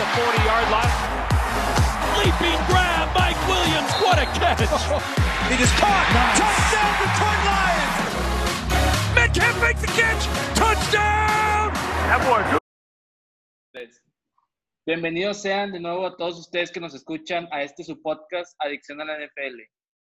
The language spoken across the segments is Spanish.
the 40-yard line. Leaping grab, Mike Williams. What a catch. It is caught. Touchdown, Detroit Lions. Metcalf makes the catch. Touchdown. That boy good. Bienvenidos sean de nuevo a todos ustedes que nos escuchan a este su podcast Adicción a la NFL.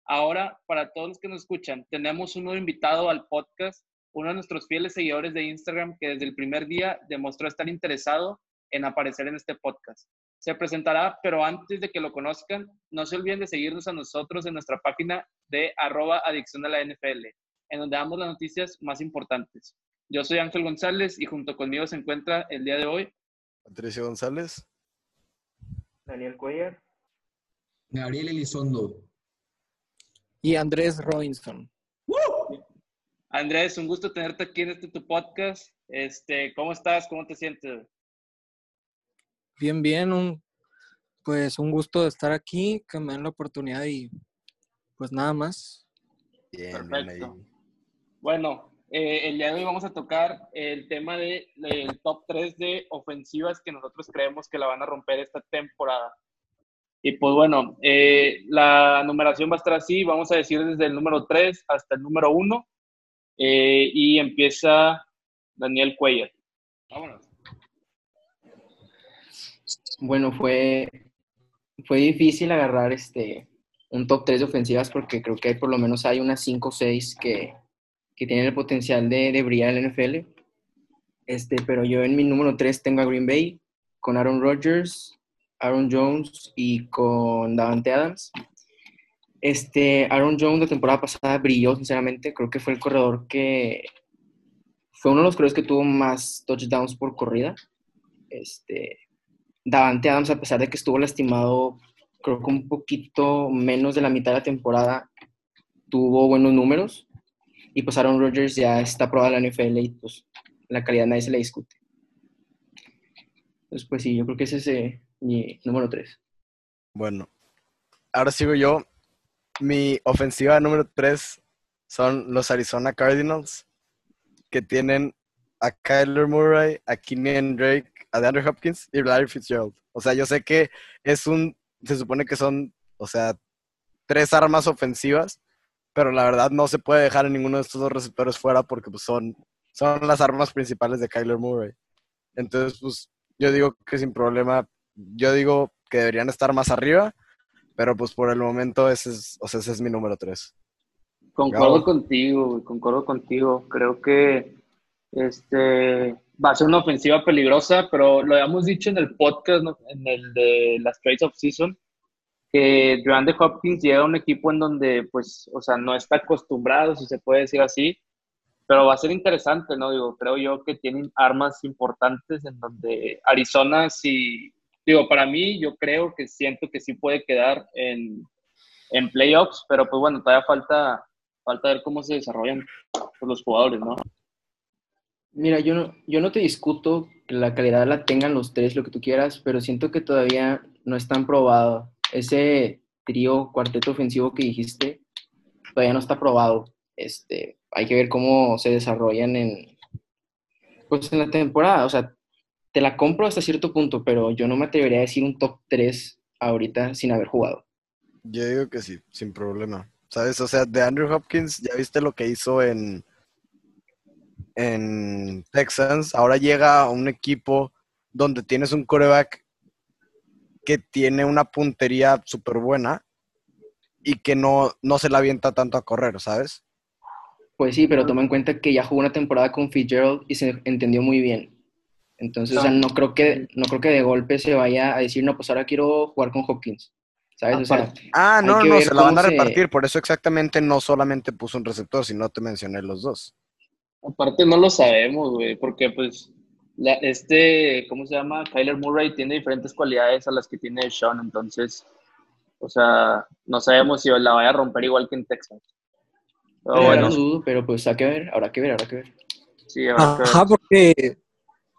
Ahora, para todos los que nos escuchan, tenemos un nuevo invitado al podcast, uno de nuestros fieles seguidores de Instagram que desde el primer día demostró estar interesado en aparecer en este podcast. Se presentará, pero antes de que lo conozcan, no se olviden de seguirnos a nosotros en nuestra página de arroba adicción a la NFL, en donde damos las noticias más importantes. Yo soy Ángel González y junto conmigo se encuentra el día de hoy Patricio González. Daniel Cuellar. Gabriel Elizondo. Y Andrés Robinson. Andrés, un gusto tenerte aquí en este tu podcast. Este, ¿cómo estás? ¿Cómo te sientes? Bien, bien. Un, pues un gusto de estar aquí, que me den la oportunidad y pues nada más. Bien, bien Perfecto. Bueno, eh, el día de hoy vamos a tocar el tema de- del top 3 de ofensivas que nosotros creemos que la van a romper esta temporada. Y pues bueno, eh, la numeración va a estar así, vamos a decir desde el número 3 hasta el número 1. y empieza Daniel Cuellar. Vámonos. Bueno, fue, fue difícil agarrar este un top 3 de ofensivas porque creo que hay por lo menos hay unas 5 o 6 que, que tienen el potencial de, de brillar en la NFL. Este, pero yo en mi número 3 tengo a Green Bay con Aaron Rodgers, Aaron Jones y con Davante Adams. Este, Aaron Jones la temporada pasada brilló, sinceramente. Creo que fue el corredor que fue uno de los corredores que tuvo más touchdowns por corrida. Este, Davante Adams, a pesar de que estuvo lastimado, creo que un poquito menos de la mitad de la temporada, tuvo buenos números. Y pues Aaron Rodgers ya está aprobado en la NFL y pues la calidad nadie se le discute. Entonces, pues sí, yo creo que ese es eh, mi número 3. Bueno, ahora sigo yo. Mi ofensiva número 3 son los Arizona Cardinals, que tienen a Kyler Murray, a Kenyan Drake, a DeAndre Hopkins y Larry Fitzgerald. O sea, yo sé que es un, se supone que son, o sea, tres armas ofensivas, pero la verdad no se puede dejar a ninguno de estos dos receptores fuera porque pues, son, son las armas principales de Kyler Murray. Entonces, pues yo digo que sin problema, yo digo que deberían estar más arriba, pero pues por el momento ese es, o sea, ese es mi número 3. Concuerdo Gabo. contigo, concuerdo contigo. Creo que este va a ser una ofensiva peligrosa, pero lo habíamos dicho en el podcast, ¿no? en el de las trades of season, que DeAndre Hopkins llega a un equipo en donde, pues, o sea, no está acostumbrado, si se puede decir así, pero va a ser interesante, ¿no? Digo, creo yo que tienen armas importantes en donde Arizona, sí, digo, para mí, yo creo que siento que sí puede quedar en, en playoffs, pero pues bueno, todavía falta, falta ver cómo se desarrollan pues, los jugadores, ¿no? Mira, yo no, yo no te discuto que la calidad la tengan los tres, lo que tú quieras, pero siento que todavía no están probado. Ese trío, cuarteto ofensivo que dijiste, todavía no está probado. Este, hay que ver cómo se desarrollan en, pues en la temporada. O sea, te la compro hasta cierto punto, pero yo no me atrevería a decir un top 3 ahorita sin haber jugado. Yo digo que sí, sin problema. ¿Sabes? O sea, de Andrew Hopkins, ya viste lo que hizo en, en Texans. Ahora llega a un equipo donde tienes un coreback que tiene una puntería súper buena y que no, no se la avienta tanto a correr, ¿sabes? Pues sí, pero toma en cuenta que ya jugó una temporada con Fitzgerald y se entendió muy bien. Entonces, o sea, no creo que, no creo que de golpe se vaya a decir, no, pues ahora quiero jugar con Hopkins. ¿Sabes? O sea, Aparte- Ah, no, no, se la van a se- repartir. Por eso exactamente no solamente puso un receptor, sino te mencioné los dos. Aparte no lo sabemos, güey, porque pues la- este, ¿cómo se llama? Kyler Murray tiene diferentes cualidades a las que tiene Sean, entonces, o sea, no sabemos si la vaya a romper igual que en Texas. Pero yo bueno, no dudo, pero pues hay que ver, habrá que ver, habrá que ver. sí, habrá que ver. Ajá, porque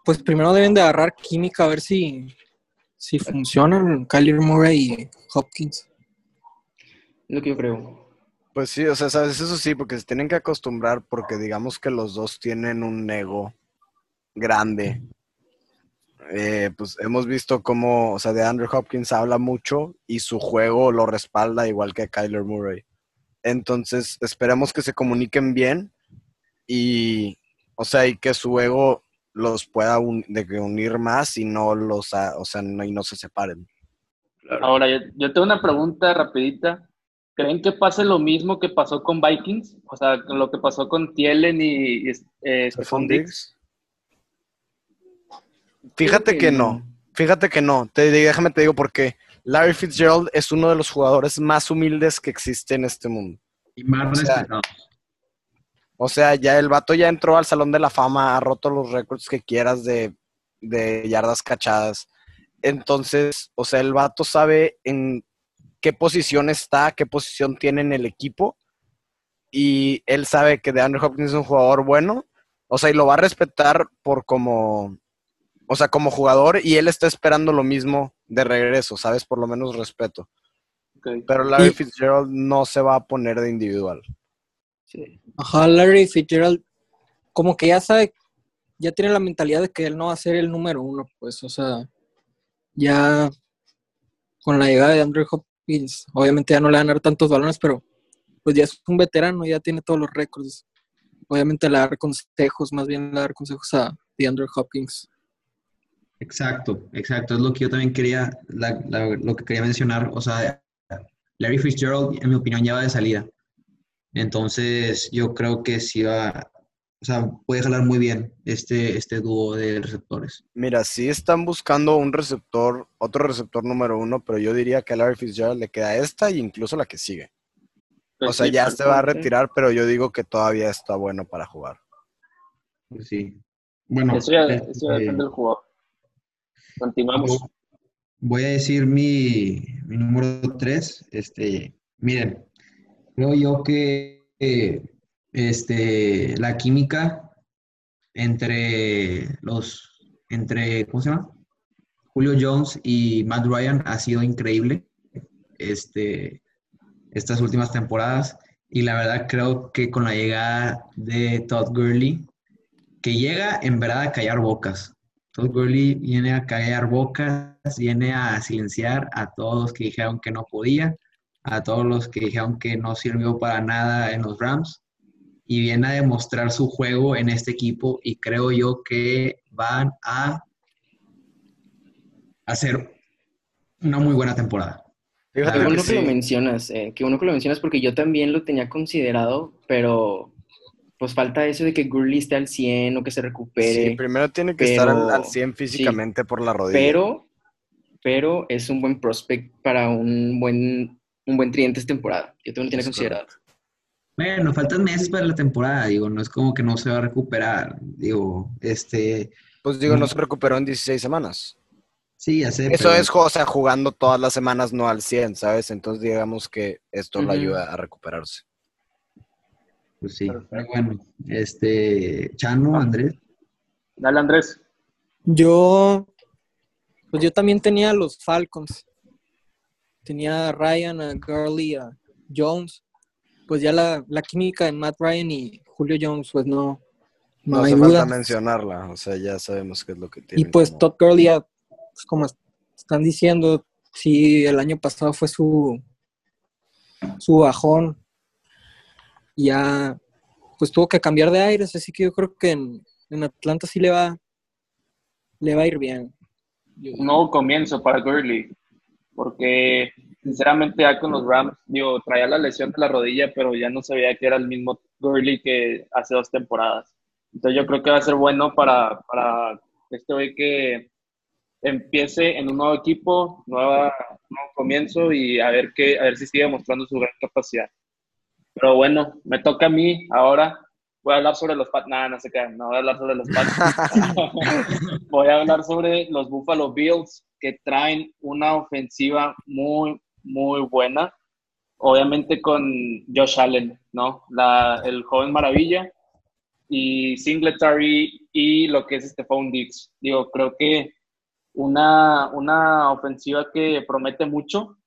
pues primero deben de agarrar química a ver si, si funcionan Kyler Murray y Hopkins. Es lo que yo creo. Pues sí, o sea, sabes, eso sí, porque se tienen que acostumbrar porque digamos que los dos tienen un ego grande. eh, pues hemos visto cómo, o sea, de Andrew Hopkins habla mucho y su juego lo respalda igual que Kyler Murray. Entonces, esperemos que se comuniquen bien y, o sea, y que su ego los pueda un- unir más y no los, o sea, no, no se separen. Ahora, yo, yo tengo una pregunta rapidita. ¿Creen que pase lo mismo que pasó con Vikings? O sea, con lo que pasó con Thielen y, y, eh, Stephon Diggs. Fíjate que no, fíjate que no. Te, déjame te digo por qué. Larry Fitzgerald es uno de los jugadores más humildes que existe en este mundo. Y más O sea, respetado. O sea, ya el vato ya entró al Salón de la Fama, ha roto los récords que quieras de, de yardas cachadas. Entonces, o sea, el vato sabe en qué posición está, qué posición tiene en el equipo. Y él sabe que DeAndre Hopkins es un jugador bueno. O sea, y lo va a respetar por como, o sea, como jugador. Y él está esperando lo mismo de regreso, ¿sabes? Por lo menos respeto. Ok. Pero Larry Y- Fitzgerald no se va a poner de individual. Sí. Ajá, Larry Fitzgerald, como que ya sabe, ya tiene la mentalidad de que él no va a ser el número uno, pues, o sea, ya con la llegada de Andrew Hopkins, obviamente ya no le van a dar tantos balones, pero pues ya es un veterano, ya tiene todos los récords. Obviamente le dar consejos, más bien le dar consejos a Andrew Hopkins. Exacto, exacto. Es lo que yo también quería, lo que quería mencionar. O sea, Larry Fitzgerald, en mi opinión, ya va de salida. Entonces, yo creo que sí va, o sea, puede jalar muy bien este, este dúo de receptores. Mira, sí están buscando un receptor, otro receptor número uno, pero yo diría que a Larry Fitzgerald le queda esta y incluso la que sigue. Pues O sea, sí, ya se va a retirar, pero yo digo que todavía está bueno para jugar. Pues sí. Bueno, Eso ya, este, eso ya depende del jugador. Continuamos. voy a decir mi, mi número 3. Este, miren, creo yo que eh, este, la química entre los, entre, ¿cómo se llama? Julio Jones y Matt Ryan ha sido increíble este, estas últimas temporadas. Y la verdad creo que con la llegada de Todd Gurley, que llega en verdad a callar bocas. Todd Gurley viene a callar bocas, viene a silenciar a todos los que dijeron que no podía, a todos los que dijeron que no sirvió para nada en los Rams y viene a demostrar su juego en este equipo y creo yo que van a hacer una muy buena temporada. Fíjate bueno que que lo sí. mencionas, eh, qué bueno que lo mencionas porque yo también lo tenía considerado, pero pues falta eso de que Gurley esté al 100 o que se recupere. Sí, primero tiene que estar al, al 100 físicamente por la rodilla. pero, pero es un buen prospect para un buen, un buen tridente esta temporada. Yo también lo tenía Es considerado. Bueno, faltan meses para la temporada, digo, no es como que no se va a recuperar, digo, este, pues digo, no no. se recuperó en 16 semanas. sí, ya sé, Eso pero- es, o sea, jugando todas las semanas, no al 100, ¿sabes? Entonces digamos que esto le Ujú. ayuda a recuperarse. Pues sí, Perfecto. muy bueno. Este, Chano, Andrés. Dale, Andrés. Yo, pues yo también tenía a los Falcons. Tenía a Ryan, a Gurley, a Jones. Pues ya la, la química de Matt Ryan y Julio Jones, pues no, no, No, hay hace falta duda. mencionarla, o sea, ya sabemos qué es lo que tiene. Y pues Todd Gurley, ya, pues como están diciendo, sí, el año pasado fue su, su bajón. Y ya, pues tuvo que cambiar de aires, así que yo creo que en, en Atlanta sí le va, le va a ir bien. Nuevo comienzo para Gurley. Porque, sinceramente, ya con los Rams, digo, traía la lesión de la rodilla, pero ya no se veía que era el mismo Gurley que hace dos temporadas. Entonces, yo creo que va a ser bueno para, para este hoy que empiece en un nuevo equipo, nueva, nuevo comienzo y a ver, qué, a ver si sigue mostrando su gran capacidad. Pero bueno, me toca a mí ahora. Voy a hablar sobre los Pats. Nada, no se quedan. No voy a hablar sobre los Pats. voy a hablar sobre los Buffalo Bills que traen una ofensiva muy, muy buena. Obviamente con Josh Allen, ¿no? La, el joven maravilla. Y Singletary y lo que es Stephon Diggs. Digo, creo que una, una ofensiva que promete mucho.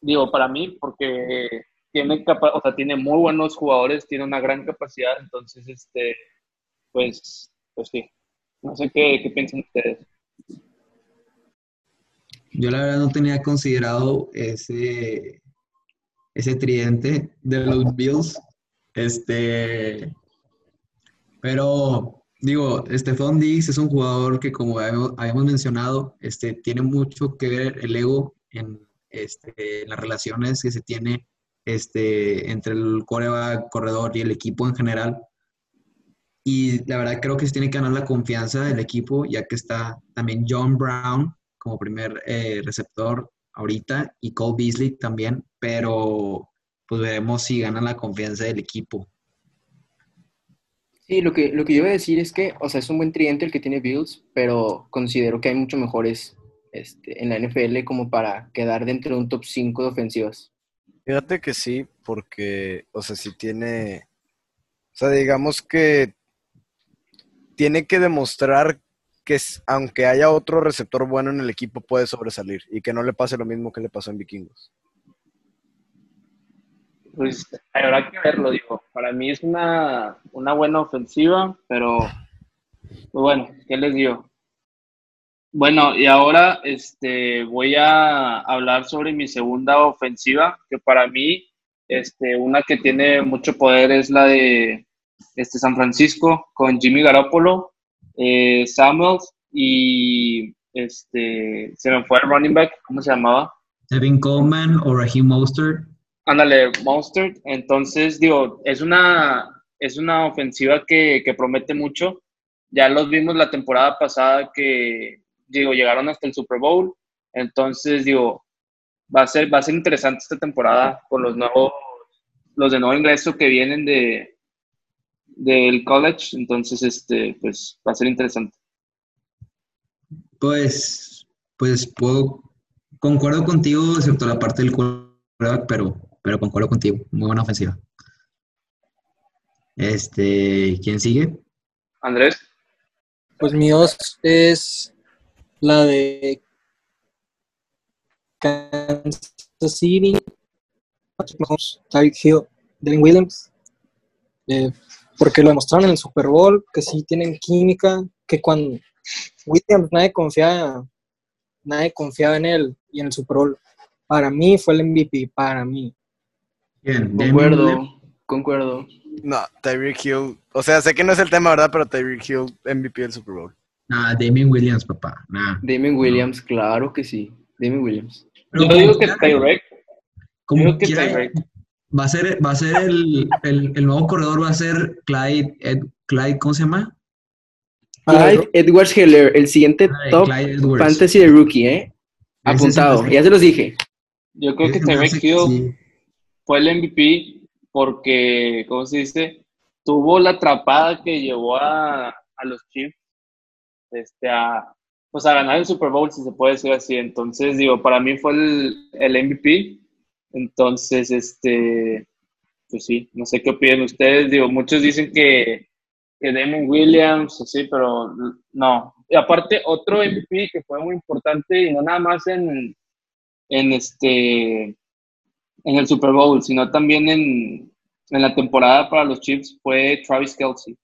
Digo, para mí, porque tiene, capa o sea, tiene muy buenos jugadores, tiene una gran capacidad. Entonces, este, pues, pues sí. No sé qué, qué piensan ustedes. Yo la verdad no tenía considerado ese, ese tridente de los Bills. Este, pero digo, Stephon Diggs es un jugador que como habíamos, mencionado, este, tiene mucho que ver el ego en este, las relaciones que se tiene este, entre el coreback, corredor y el equipo en general. Y la verdad creo que se tiene que ganar la confianza del equipo, ya que está también John Brown como primer eh, receptor ahorita y Cole Beasley también, pero pues veremos si ganan la confianza del equipo. Sí, lo que, lo que yo iba a decir es que, o sea, es un buen tridente el que tiene Bills, pero considero que hay mucho mejores este, en la NFL como para quedar dentro de un top 5 de ofensivas. Fíjate que sí, porque, o sea, si tiene, o sea, digamos que tiene que demostrar que aunque haya otro receptor bueno en el equipo puede sobresalir y que no le pase lo mismo que le pasó en Vikingos. Pues habrá que verlo, digo. Para mí es una, una buena ofensiva, pero pues bueno, ¿qué les digo? Bueno, y ahora este, voy a hablar sobre mi segunda ofensiva, que para mí, este, una que tiene mucho poder es la de este, San Francisco, con Jimmy Garoppolo, eh, Samuels y este, se me fue el running back, ¿cómo se llamaba? Devin Coleman o Raheem Mostert. Ándale, Mostert. Entonces, digo, es una, es una ofensiva que, que promete mucho. Ya los vimos la temporada pasada que, digo, llegaron hasta el Super Bowl. Entonces, digo, va a ser, va a ser interesante esta temporada con los nuevos, los de nuevo ingreso que vienen de, del college. Entonces, este, pues, va a ser interesante. Pues, pues puedo, concuerdo contigo, excepto la parte del quarterback, pero, pero concuerdo contigo. Muy buena ofensiva. Este, ¿quién sigue? Andrés. Pues mi os es la de Kansas City, Patrick Mahomes, Tyreek Hill, Devin Williams, eh, porque lo demostraron en el Super Bowl, que sí tienen química, que cuando Williams nadie confiaba, nadie confiaba en él y en el Super Bowl. Para mí fue el MVP, para mí. Bien, Concuerdo, concuerdo. No, Tyreek Hill, o sea, sé que no es el tema, ¿verdad? Pero Tyreek Hill, MVP del Super Bowl. Nah, Damien Williams, papá. Nah. Damien Williams, claro que sí. Damien Williams. Yo digo que Tyreek. Como Digo que Tyreek. Va a ser, va a ser el, el, el nuevo corredor, va a ser Clyde, Ed- Clyde, ¿cómo se llama? Clyde Edwards Heller, el siguiente top Clyde fantasy de rookie, ¿eh? Apuntado, ya se los dije. Yo creo que Tyreek Hill sí. fue el MVP porque, ¿cómo se dice? Tuvo la atrapada que llevó a, a los Chiefs este, a, pues a ganar el Super Bowl, si se puede decir así. Entonces, digo, para mí fue el, el MVP. Entonces, este, pues sí, no sé qué opinan ustedes. Digo, muchos dicen que, que Damon Williams, así, pero no. Y aparte, otro MVP que fue muy importante y no nada más en, en este en el Super Bowl, sino también en, en la temporada para los Chiefs fue Travis Kelsey.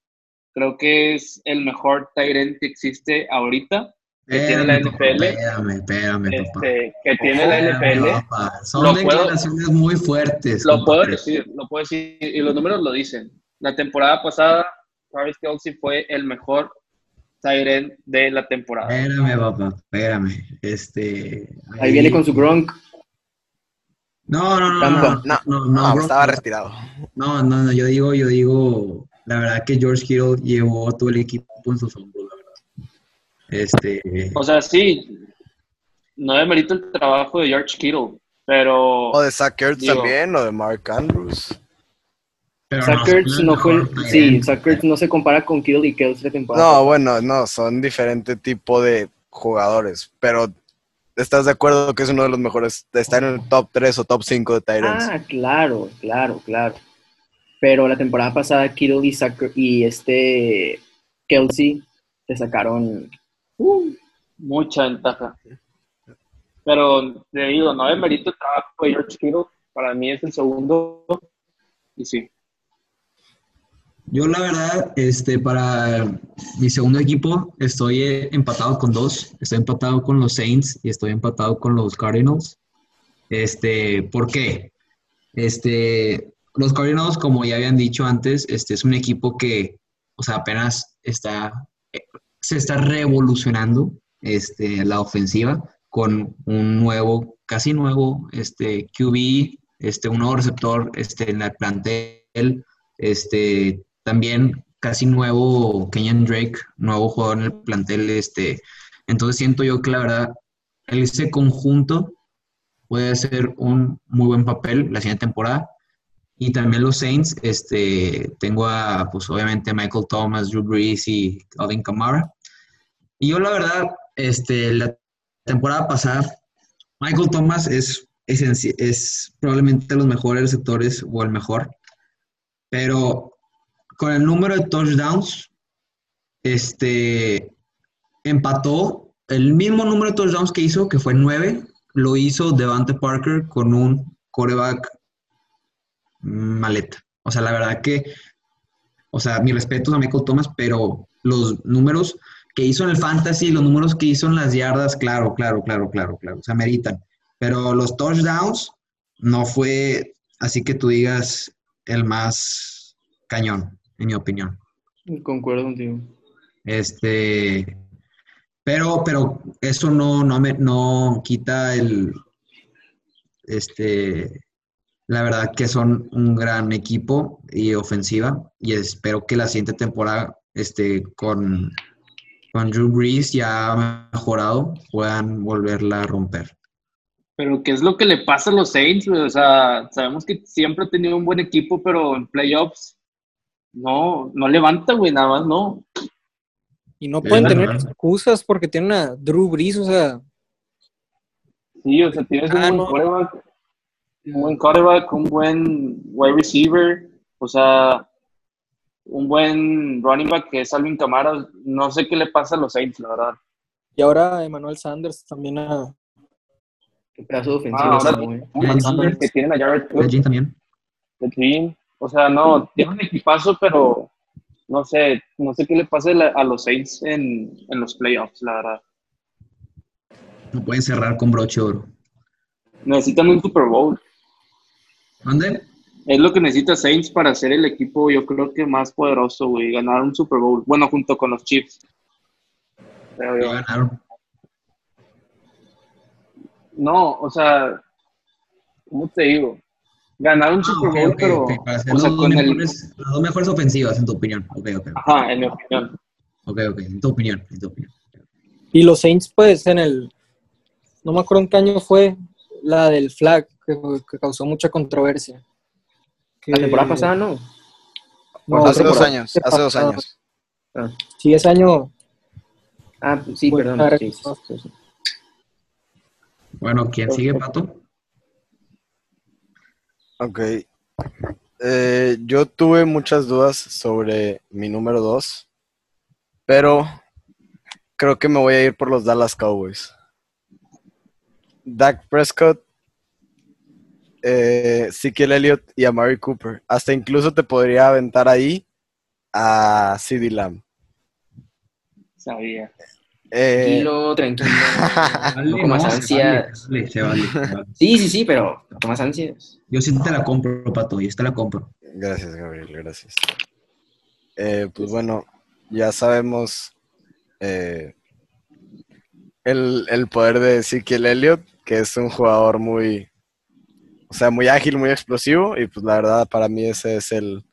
Creo que es el mejor end que existe ahorita, que tiene la Espérame, NFL. Espérame, espérame, papá. este, que tiene la Espérame, NFL. papá. Son Lo puedo- declaraciones muy fuertes. Lo puedo decir, lo puedo decir, y los números lo dicen. La temporada pasada, Travis Kelsey fue el mejor tight end de la temporada. Espérame, papá, espérame. Este. Ahí viene con su Gronk. No, no, no, no, Tampa. no, no, no, No, bro, estaba retirado. No, no, no, yo digo, yo digo, la verdad que George Kittle llevó todo el equipo en sus hombros. Este, O sea, sí, no demerito el trabajo de George Kittle, pero O de Zach Ertz Digo- también, o de Mark Andrews. pero Zach Ertz no fue. Sí. Zach Ertz no se compara con Kittle y Kelsey de temporada. No, bueno, no, son diferente tipo de jugadores, pero ¿estás de acuerdo que es uno de los mejores? Está en el top 3 o top 5 de Tyrants. Ah, claro, claro, claro. Pero la temporada pasada Kittle y, Zach- y este Kelsey le sacaron. Mucha ventaja. Pero te digo, no demerito el trabajo de George para mí es el segundo, y sí. Yo la verdad, este, para mi segundo equipo estoy eh, empatado con dos. Estoy empatado con los Saints y estoy empatado con los Cardinals. Este, ¿por qué? Este, los Cardinals, como ya habían dicho antes, este es un equipo que, o sea, apenas está, eh, se está revolucionando este, la ofensiva con un nuevo, casi nuevo, este, QB, este, un nuevo receptor, este, en el plantel, este, también casi nuevo Kenyan Drake, nuevo jugador en el plantel, este, entonces siento yo que la verdad, ese conjunto puede ser un muy buen papel la siguiente temporada. Y también los Saints, este, tengo a, pues obviamente, Michael Thomas, Drew Brees y Alvin Kamara. Y yo la verdad, este, la temporada pasada, Michael Thomas es, es, es probablemente de los mejores receptores o el mejor. Pero con el número de touchdowns, este, empató el mismo número de touchdowns que hizo, que fue nueve, lo hizo Devante Parker con un coreback maleta. O sea, la verdad que, o sea, mi respeto a Michael Thomas, pero los números que hizo en el fantasy, los números que hizo en las yardas, claro, claro, claro, claro, claro, o sea, meritan. Pero los touchdowns no fue así que tú digas el más cañón, en mi opinión. Concuerdo contigo. Este, pero, pero eso no, no, me, no quita el, este, la verdad que son un gran equipo y ofensiva y espero que la siguiente temporada, este, con, con Drew Brees ya mejorado, puedan volverla a romper. Pero ¿qué es lo que le pasa a los Saints? O sea, sabemos que siempre ha tenido un buen equipo, pero en playoffs no, no levanta, güey, nada más, no. Y no pueden tener excusas porque tienen a Drew Brees, o sea. Sí, o sea, tienes un Ah, buen quarterback, un buen quarterback, un buen wide receiver, o sea, un buen running back que es Alvin Kamara. No sé qué le pasa a los Saints, la verdad. Y ahora Emmanuel Sanders también a. Qué pedazo de ofensiva. Ah, ahora- Sanders que tienen a Jared Cook, Jean también. Green. O sea, no, tiene un equipazo, pero no sé, no sé qué le pasa a los Saints en, en los playoffs, la verdad. No pueden cerrar con broche de oro. Necesitan un Super Bowl. ¿Mande? Es lo que necesita Saints para ser el equipo, yo creo que más poderoso, güey, ganar un Super Bowl. Bueno, junto con los Chiefs. Ya ganaron. No, o sea, ¿cómo te digo? Ganar un Ah, Super Bowl, pero, ok, Para hacer o sea, los, dos con el, mejores, las dos mejores ofensivas, en tu opinión. Ok, ok. ajá, en mi opinión. Ok, ok. En tu opinión. En tu opinión. Y los Saints, pues, en el. No me acuerdo en qué año fue la del flag, que, que causó mucha controversia. Que- La temporada pasada, ¿no? no, hace dos años, hace dos años. Ah, Sí, ese año. ah, sí, perdón. para- sí, sí, sí, sí. Bueno, ¿quién sigue, Pato? Ok. Eh, yo tuve muchas dudas sobre mi número 2, pero creo que me voy a ir por los Dallas Cowboys. Dak Prescott, eh, Ezekiel Elliott y Amari Cooper. Hasta incluso te podría aventar ahí a CeeDee Lamb. Sabía. Eh, Tranquilo, tranquilo. Vale, no comas ansias. vale, se vale, se vale. Sí, sí, sí, pero no tomas ansias. Yo sí te la compro, Pato. Yo te la compro. Gracias, Gabriel, gracias. Eh, pues bueno, ya sabemos eh, el, el poder de Ezekiel Elliott, que es un jugador muy, o sea, muy ágil, muy explosivo, y pues la verdad para mí ese es el,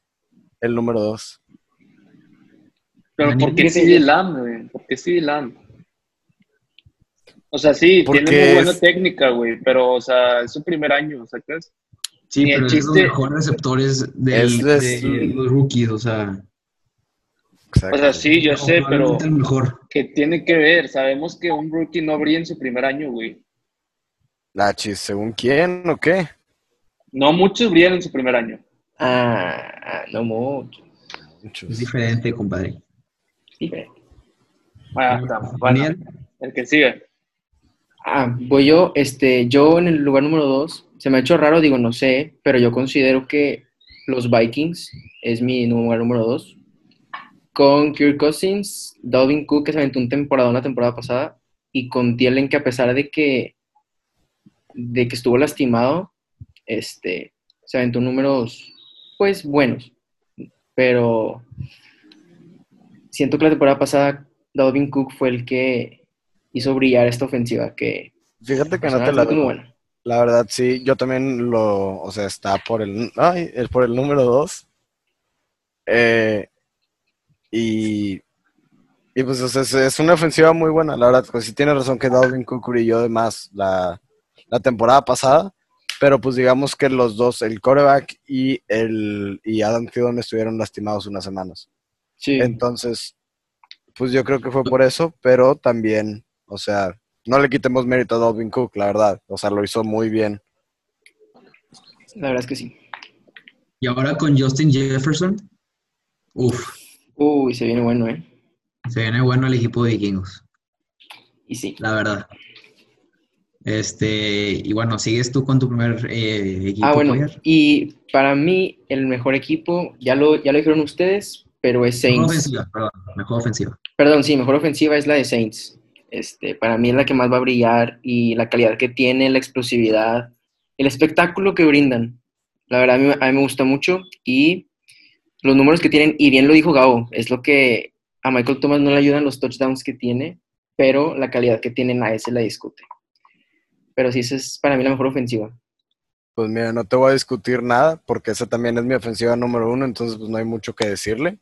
el número dos. Pero ¿por qué ¿qué CD Lamb, güey? ¿Por qué CD Lamb? O sea, sí, Porque tiene muy buena es- técnica, güey, pero, o sea, es su primer año, ¿sacas? Sí, Ni el pero es los chiste- mejores receptores del- Es- es- de los rookies, o sea. O sea, sí, yo sé, pero mejor. ¿qué tiene que ver? Sabemos que un rookie no brilla en su primer año, güey. La chis, ¿según quién o qué? No muchos brillan en su primer año. Ah, no mucho. Muchos. Es diferente, compadre. Diferente. Ah, está. Bueno, Daniel, el que sigue. Ah, voy yo, este, yo en el lugar número dos, se me ha hecho raro, digo, no sé, pero yo considero que los Vikings, es mi lugar número dos. Con Kirk Cousins, Dalvin Cook, que se aventó un temporada la temporada pasada, y con Tielen, que a pesar de que, de que estuvo lastimado, este, se aventó números, pues, buenos. Pero siento que la temporada pasada Dalvin Cook fue el que hizo brillar esta ofensiva, que Fíjate que no te la es muy buena. La verdad, sí, yo también lo, o sea, está por el, ay, el- por el número 2. y, y pues, o sea, es, es una ofensiva muy buena, la verdad, pues sí tiene razón que Dalvin Cook brilló de más la, la temporada pasada, pero pues digamos que los dos, el quarterback y, el, y Adam Thielen estuvieron lastimados unas semanas. Sí. Entonces, pues yo creo que fue por eso, pero también, o sea, no le quitemos mérito a Dalvin Cook, la verdad, o sea, lo hizo muy bien. La verdad es que sí. Y ahora con Justin Jefferson, uff, Uy, se viene bueno, ¿eh? se viene bueno el equipo de vikingos, Y sí. la verdad. Este, y bueno, sigues tú con tu primer eh, equipo. Ah, bueno, y para mí el mejor equipo, ya lo, ya lo dijeron ustedes, pero es Mejor Saints. ofensiva, perdón, mejor ofensiva. Perdón, sí, mejor ofensiva es la de Saints. Este, para mí es la que más va a brillar y la calidad que tiene, la explosividad, el espectáculo que brindan. La verdad, a mí, a mí me gusta mucho y los números que tienen, y bien lo dijo Gabo, es lo que a Michael Thomas no le ayudan los touchdowns que tiene, pero la calidad que tiene nadie se la discute. Pero sí, esa es para mí la mejor ofensiva. Pues mira, no te voy a discutir nada porque esa también es mi ofensiva número uno, entonces pues no hay mucho que decirle.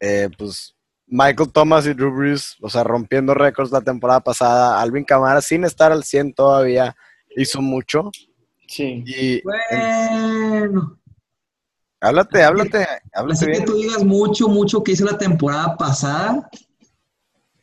Eh, pues Michael Thomas y Drew Brees, o sea, rompiendo récords la temporada pasada, Alvin Kamara sin estar al 100 todavía hizo mucho. Sí. Y Bueno, háblate, háblate, háblate así que bien. tú digas mucho, mucho que hizo la temporada pasada.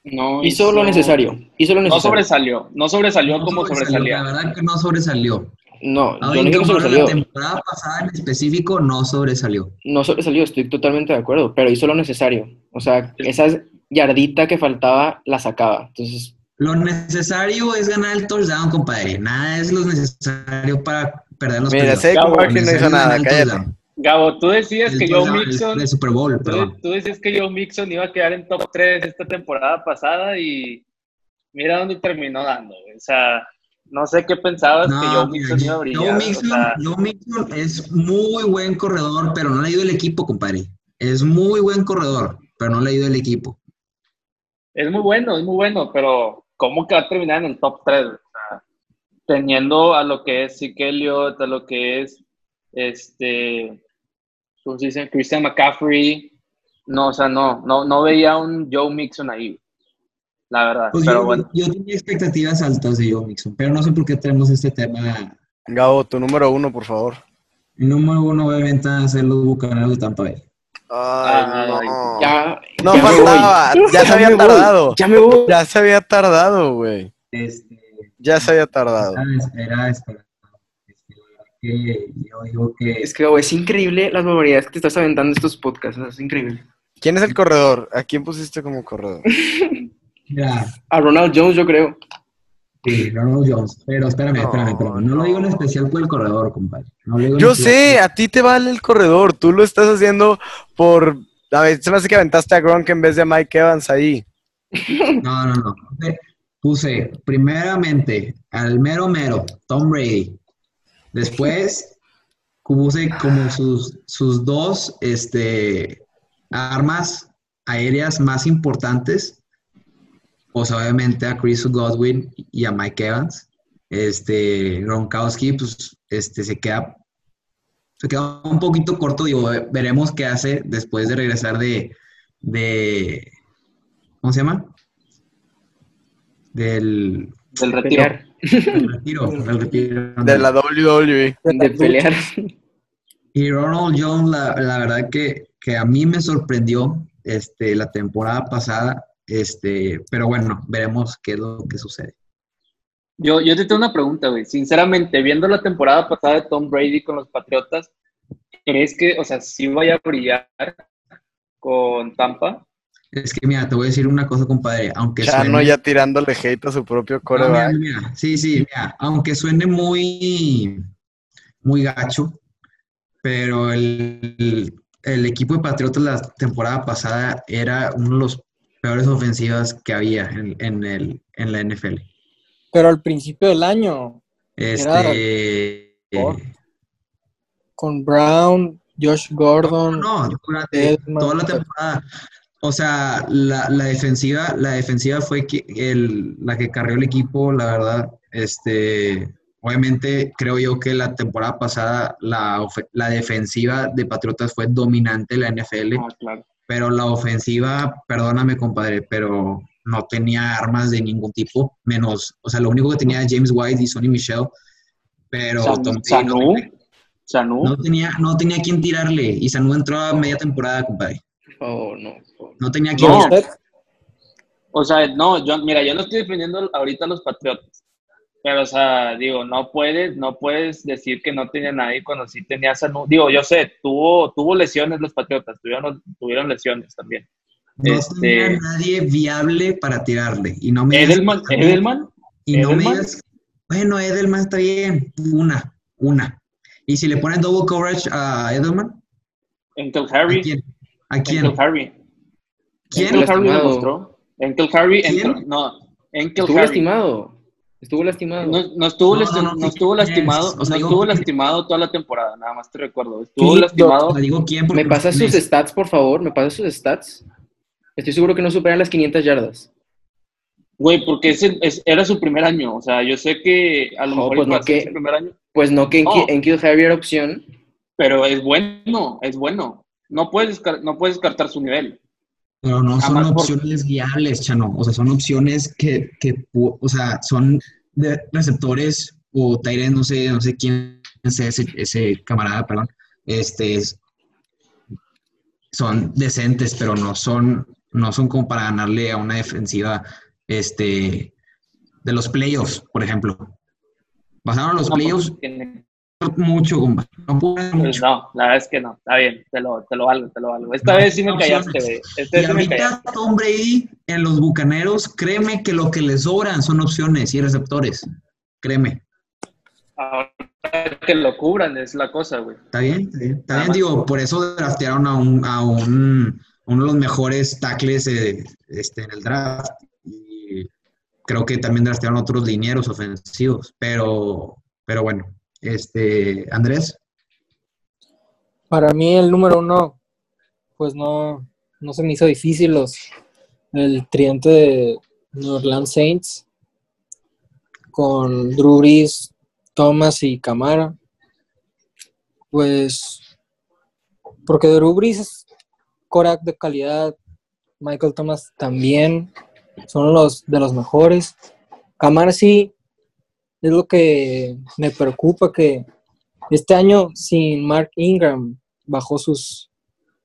No Hizo lo necesario. Hizo lo No necesario. sobresalió, no sobresalió no como sobresalió, sobresalía. La verdad que no sobresalió. No, yo no digo que sobresalió. la temporada pasada en específico no sobresalió. No sobresalió, estoy totalmente de acuerdo, pero hizo lo necesario. O sea, esa yardita que faltaba la sacaba. Entonces, Lo necesario es ganar el touchdown, compadre. Nada es lo necesario para perder los Mira, Cabo, Barkley no hizo nada, cállate. Gabo, tú decías El que Joe Mixon, el Super Bowl, tú, tú decías que Joe Mixon iba a quedar en top 3 esta temporada pasada y mira dónde terminó dando. O sea, no sé qué pensabas que No, Joe mira, Mixon iba a brillar. Joe o Mixon, sea, Joe Mixon es muy buen corredor, pero no le ha ido el equipo, compadre. Es muy buen corredor, pero no le ha ido el equipo. es muy bueno, es muy bueno, pero ¿cómo que va a terminar en el top 3? O sea, teniendo a lo que es Elliott, a lo que es este, ¿cómo se dice? Christian McCaffrey. No, o sea, no, no, no veía un Joe Mixon ahí, la verdad. Pues pero yo, bueno, yo tenía expectativas altas de Joe Mixon, pero no sé por qué tenemos este tema. Gabo, tu número uno, por favor. El número uno, obviamente, a ser los bucaneros de Tampa Bay. Ay, Ay, no. ya. No ya faltaba, ya se había tardado. Ya me voy. Ya se había tardado, güey. Este, Ya se había tardado. era, era esperado. Este, la verdad que yo digo que Es que, es increíble las barbaridades que te estás aventando en estos podcasts. Es increíble. ¿Quién es el corredor? ¿A quién pusiste como corredor? mira, A Ronald Jones, yo creo. sí, Ronald Jones, pero espérame, espérame, espérame. No, lo digo en especial por el corredor, compadre. No lo digo en Yo especial- sé, a ti te vale el corredor. Tú lo estás haciendo por. A ver, se me hace que aventaste a Gronk en vez de a Mike Evans ahí. No, no, no. Puse primeramente al mero mero, Tom Brady. Después puse como sus, sus dos este, armas aéreas más importantes. Pues obviamente a Chris Godwin y a Mike Evans. Este, Gronkowski, pues, este, se queda, se queda un poquito corto. Digo, veremos qué hace después de regresar de, de ¿cómo se llama? Del, del retiro. Del retiro, retiro. De la WWE. De pelear. Y Ronald Jones, la, la verdad que, que a mí me sorprendió este, la temporada pasada, este, pero bueno, veremos qué es lo que sucede. Yo, yo te tengo una pregunta, güey. Sinceramente, viendo la temporada pasada de Tom Brady con los Patriotas, ¿crees que, o sea, sí vaya a brillar con Tampa? Es que mira, te voy a decir una cosa, compadre, aunque Chano suene- ya tirándole hate a su propio No, mira, coreback. mira, sí, sí, mira, aunque suene muy, muy gacho, pero el, el- el equipo de Patriotas la temporada pasada era uno de los peores ofensivas que había en, en el, en la NFL. Pero al principio del año, Este, con Brown, Josh Gordon, no, durante toda la temporada. O sea, la, la defensiva, la defensiva fue que el, la que carrió el equipo, la verdad. Este, obviamente, creo yo que la temporada pasada la, defensiva de Patriotas fue dominante en la NFL, Ah, claro. pero la ofensiva, perdóname, compadre, pero no tenía armas de ningún tipo, menos, o sea, lo único que tenía era James White y Sonny Michel, pero San- Tom Brady no tenía- Sanu, no tenía, no tenía quien tirarle y Sanu entró a media temporada, compadre. No. No tenía quien. No. o sea, no, yo, mira, yo no estoy defendiendo ahorita a los Patriotas, pero, o sea, digo, no puedes, no puedes decir que no tenía nadie cuando sí tenía Sanu. Digo, yo sé, tuvo, tuvo lesiones los Patriotas, tuvieron, tuvieron lesiones también. No Este- tenía nadie viable para tirarle. Y no me digas- Edelman, Edelman, Y no me Edelman. digas, bueno, Edelman está bien. Una, una. Y si le ponen double coverage a Edelman, Enkel ¿a Harry, quién? ¿A quién? Enkel Harry. ¿Quién? Enkel Harry Lastimado. demostró. Enkel Harry, ¿Quién? entró- no, Enkel Estuvo Harry. lastimado. Estuvo lastimado. No, no estuvo, No, lasti- no, no, estuvo lastimado, O sea, estuvo lastimado toda la temporada, nada más te recuerdo. Estuvo lastimado. Digo quién ¿Me pasas ¿quién sus es? stats, por favor? ¿Me pasas sus stats? Estoy seguro que no superan las 500 yardas. Güey, porque ese es- era su primer año. O sea, yo sé que a lo No, mejor pues no que- su primer año, Pues no que en. Ki- en Kill Harry era opción. pero es bueno, es bueno. No puedes, no puedes descartar su nivel. Pero no son Jamás por- opciones viables, Chano. O sea, son opciones que, que o sea, son de receptores o Tyren, no sé, no sé quién sea ese, ese camarada, perdón. Este es- son decentes, pero no son, no son como para ganarle a una defensiva este, de los playoffs, por ejemplo. Pasaron los No, playoffs tiene- mucho, compa. No pueden pues, mucho. no, la verdad es que no. Está bien, te lo, te lo valgo, te lo valgo. Esta No, vez sí me callaste, güey. Esta Y vez sí me callaste. ahorita Tom Brady en los Bucaneros, créeme que lo que le sobran son opciones y receptores. Créeme. Ahora que lo cubran es la cosa, güey. ¿Está bien? Está bien, Está bien, digo, por eso draftearon a un, a un uno de los mejores tackles eh, este, en el draft. Y creo que también draftearon otros linieros ofensivos. Pero, pero bueno, este, Andrés, para mí el número uno, pues no, no se me hizo difícil los, el triente de New Orleans Saints con Drew Brees, Thomas y Camara. Pues porque Drew Brees es de calidad, Michael Thomas también, son los de los mejores. Camara sí es lo que me preocupa que este año sin Mark Ingram bajó sus,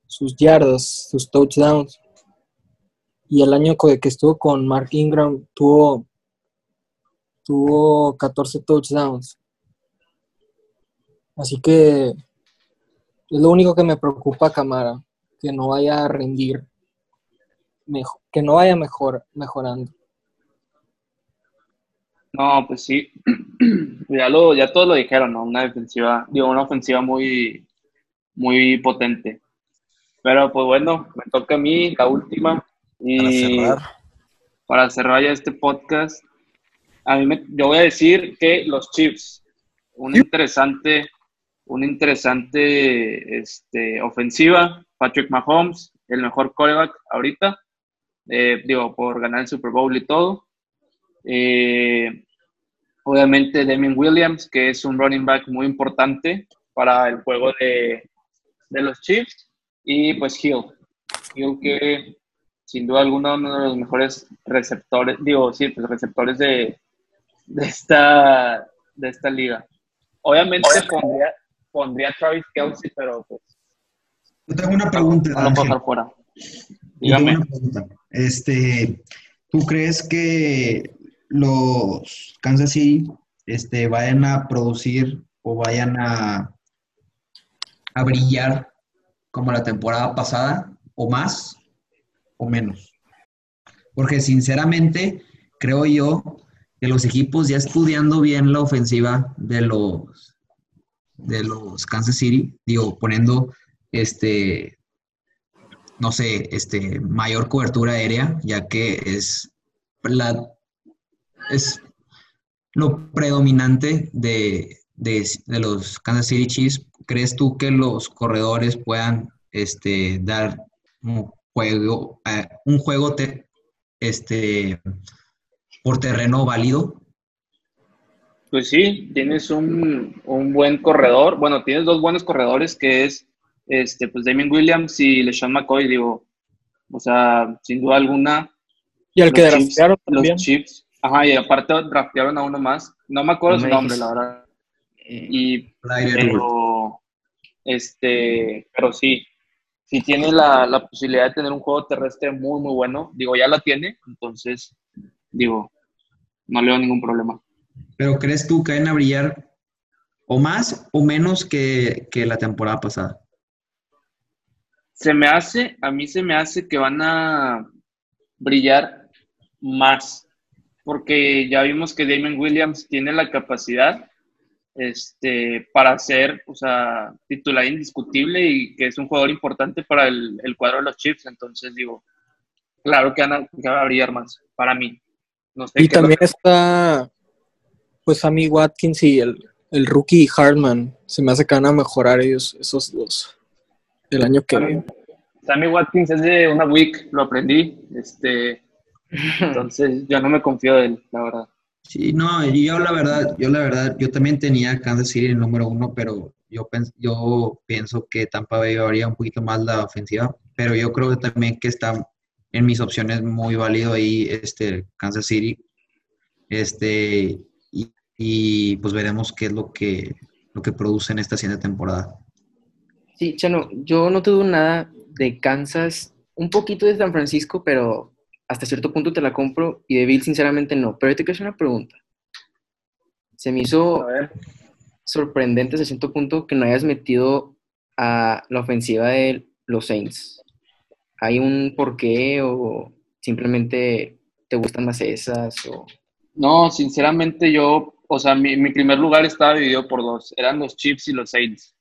sus yardas, sus touchdowns. Y el año que estuvo con Mark Ingram tuvo, tuvo 14 touchdowns. Así que es lo único que me preocupa Camara, que no vaya a rendir, mejo- que no vaya mejor, mejorando. No, pues sí. ya lo, ya todos lo dijeron, ¿no? Una defensiva, digo, una ofensiva muy, muy potente. Pero pues bueno, me toca a mí la última. Y Para cerrar. para cerrar ya este podcast, a mí me, yo voy a decir que los Chiefs, una interesante, una interesante este, ofensiva, Patrick Mahomes, el mejor quarterback ahorita, eh, digo, por ganar el Super Bowl y todo. Eh, obviamente Damien Williams, que es un running back muy importante para el juego de, de los Chiefs, y pues Hill. Hill que sin duda alguna uno de los mejores receptores, digo, sí, pues receptores de, de, esta, de esta liga. Obviamente pondría, pondría a Travis Kelsey, pero pues yo tengo una pregunta. no Ángel. dejar fuera. Yo tengo Dígame. una pregunta. Este, ¿tú crees que los Kansas City este, vayan a producir o vayan a, a brillar como la temporada pasada o más o menos? Porque sinceramente creo yo que los equipos ya estudiando bien la ofensiva de los de los Kansas City, digo, poniendo este, no sé, este, mayor cobertura aérea, ya que es la es lo predominante de, de, de los Kansas City Chiefs. ¿Crees tú que los corredores puedan este, dar un juego, eh, un juego te- este, por terreno válido? Pues sí, tienes un, un buen corredor. Bueno, tienes dos buenos corredores que es este, pues Damien Williams y LeSean McCoy, digo. O sea, sin duda alguna, Y al que draftearon también. los Chiefs. Ajá, y aparte draftearon a uno más. No me acuerdo No su me nombre, la verdad. Eh, Y, pero, este, pero sí, sí tiene la, la posibilidad de tener un juego terrestre muy, muy bueno. Digo, ya la tiene, entonces, digo, no le veo ningún problema. Pero ¿crees tú que van a brillar o más o menos que, que la temporada pasada? Se me hace, a mí se me hace que van a brillar más, porque ya vimos que Damon Williams tiene la capacidad este, para ser, o sea, titular indiscutible y que es un jugador importante para el, el cuadro de los Chiefs. Entonces, digo, claro que van a, brillar más, para mí. No sé Y lo también está, pues, Sammy Watkins y el, el rookie Hartman. Se me hace que van a mejorar ellos, esos dos, el año que viene. Sammy Watkins es de una week, lo aprendí. Este, entonces, yo no me confío de él, la verdad. Sí, no, yo la verdad, yo la verdad, yo también tenía Kansas City en el número uno, pero yo, yo pienso que Tampa Bay llevaría un poquito más la ofensiva, pero yo creo que también que está en mis opciones muy válido ahí este Kansas City, este y, y, pues veremos qué es lo que lo que produce en esta siguiente temporada. Sí, Chano, yo no dudo nada de Kansas, un poquito de San Francisco, pero hasta cierto punto te la compro y de Bill sinceramente no. Pero yo te quiero hacer una pregunta. Se me hizo sorprendente hasta cierto punto que no hayas metido a la ofensiva de los Saints. ¿Hay un porqué o simplemente te gustan más esas? O... No, sinceramente yo, o sea, mi, mi primer lugar estaba dividido por dos, eran los Chiefs y los Saints.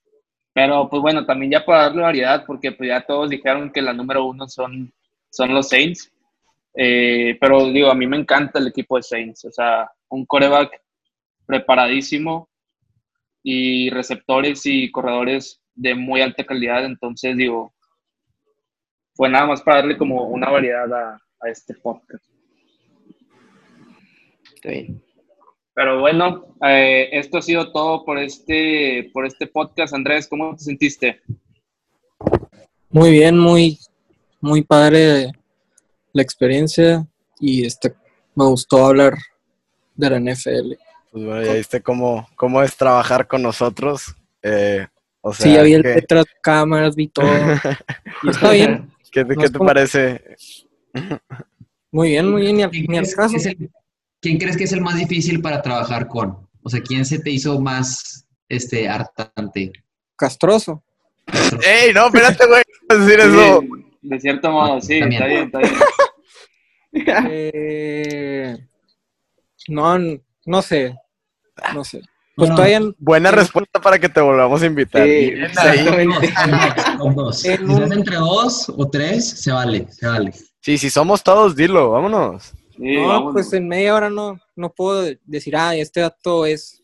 Pero pues bueno, también ya para darle variedad, porque pues ya todos dijeron que la número uno son, son los Saints. Eh, pero digo, a mí me encanta el equipo de Saints, o sea, un coreback preparadísimo y receptores y corredores de muy alta calidad, entonces digo, fue nada más para darle como una variedad a, a este podcast. Está bien. Pero bueno, eh, esto ha sido todo por este, por este podcast. Andrés, ¿cómo te sentiste? Muy bien, muy, muy padre la experiencia y este, me gustó hablar de la NFL. Pues bueno, ya viste cómo, cómo es trabajar con nosotros. Eh, o sea, sí, ya vi el ¿qué, detrás de cámaras, vi todo. Y está bien, qué- No qué te como- parece? muy bien, muy bien, ni ¿Quién ni al crees caso. que es el- quién crees que es el más difícil para trabajar con? O sea, ¿quién se te hizo más este hartante? Castroso. ¡Ey, no, espérate, güey! no decir eso. De cierto modo, sí, También. está bien, está bien. Eh, no, no sé, no sé. Pues Bueno, todavía Buena respuesta para que te volvamos a invitar. Sí, Bien ahí. exactamente. Con dos. En Si un- es entre dos o tres, se vale, se vale. Sí, si somos todos, dilo, vámonos. Sí, No, vámonos. pues en media hora no, no puedo decir, ah, este dato es,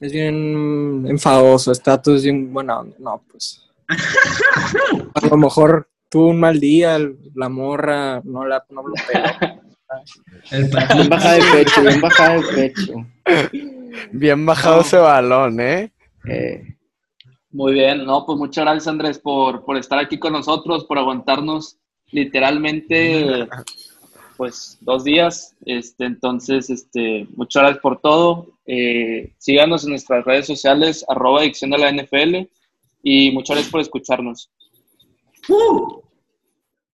es bien enfadoso, este dato es bien buena onda. No, pues. A lo mejor tuvo un mal día, la morra no la no lo peló. El Bien bajada de pecho, bien bajada de pecho. Bien bajado No. ese balón, ¿eh? Eh, Muy bien, no, pues muchas gracias Andrés por, por estar aquí con nosotros, por aguantarnos literalmente pues dos días. Este, entonces, este, muchas gracias por todo. Eh, síganos en nuestras redes sociales, arroba adicción de la NFL, y muchas gracias por escucharnos. ¡Uh!